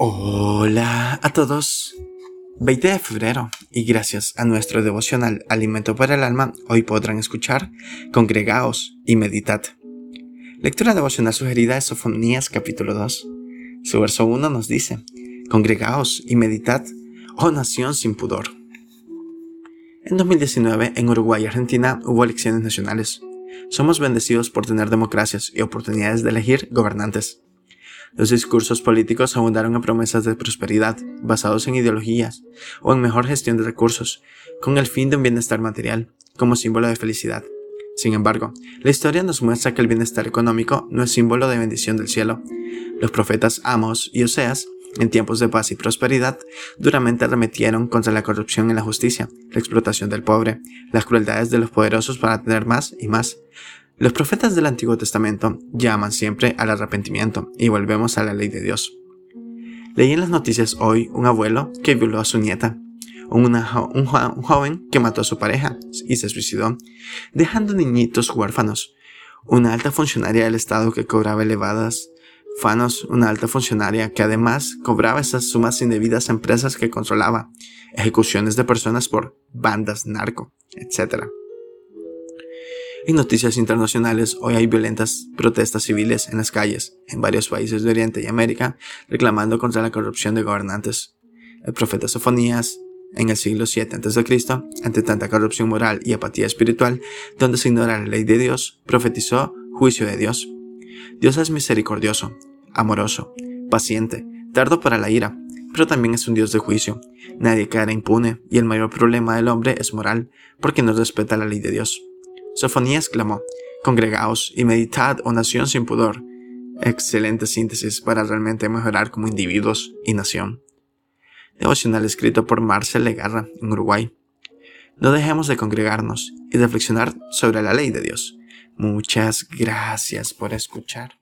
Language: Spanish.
Hola a todos. 20 de febrero y gracias a nuestro devocional Alimento para el Alma, hoy podrán escuchar Congregaos y Meditad. Lectura devocional sugerida es Sofonías capítulo 2. Su verso 1 nos dice, Congregaos y meditad, oh nación sin pudor. En 2019, en Uruguay y Argentina hubo elecciones nacionales. Somos bendecidos por tener democracias y oportunidades de elegir gobernantes. Los discursos políticos abundaron en promesas de prosperidad, basados en ideologías o en mejor gestión de recursos, con el fin de un bienestar material, como símbolo de felicidad. Sin embargo, la historia nos muestra que el bienestar económico no es símbolo de bendición del cielo. Los profetas Amos y Oseas, en tiempos de paz y prosperidad, duramente arremetieron contra la corrupción y la justicia, la explotación del pobre, las crueldades de los poderosos para tener más y más, los profetas del Antiguo Testamento llaman siempre al arrepentimiento y volvemos a la ley de Dios. Leí en las noticias hoy un abuelo que violó a su nieta, un, un, joven que mató a su pareja y se suicidó, dejando niñitos huérfanos, una alta funcionaria del Estado que cobraba elevadas fanos, una alta funcionaria que además cobraba esas sumas indebidas a empresas que controlaba, ejecuciones de personas por bandas narco, etc. En noticias internacionales, hoy hay violentas protestas civiles en las calles en varios países de Oriente y América reclamando contra la corrupción de gobernantes. El profeta Sofonías, en el siglo VII a.C., ante tanta corrupción moral y apatía espiritual, donde se ignora la ley de Dios, profetizó juicio de Dios. Dios es misericordioso, amoroso, paciente, tardo para la ira, pero también es un Dios de juicio. Nadie caerá impune, y el mayor problema del hombre es moral, porque no respeta la ley de Dios. Sofonías clamó, Congregaos y meditad, oh nación sin pudor. Excelente síntesis para realmente mejorar como individuos y nación. Devocional escrito por Marcel Legarra en Uruguay. No dejemos de congregarnos y reflexionar sobre la ley de Dios. Muchas gracias por escuchar.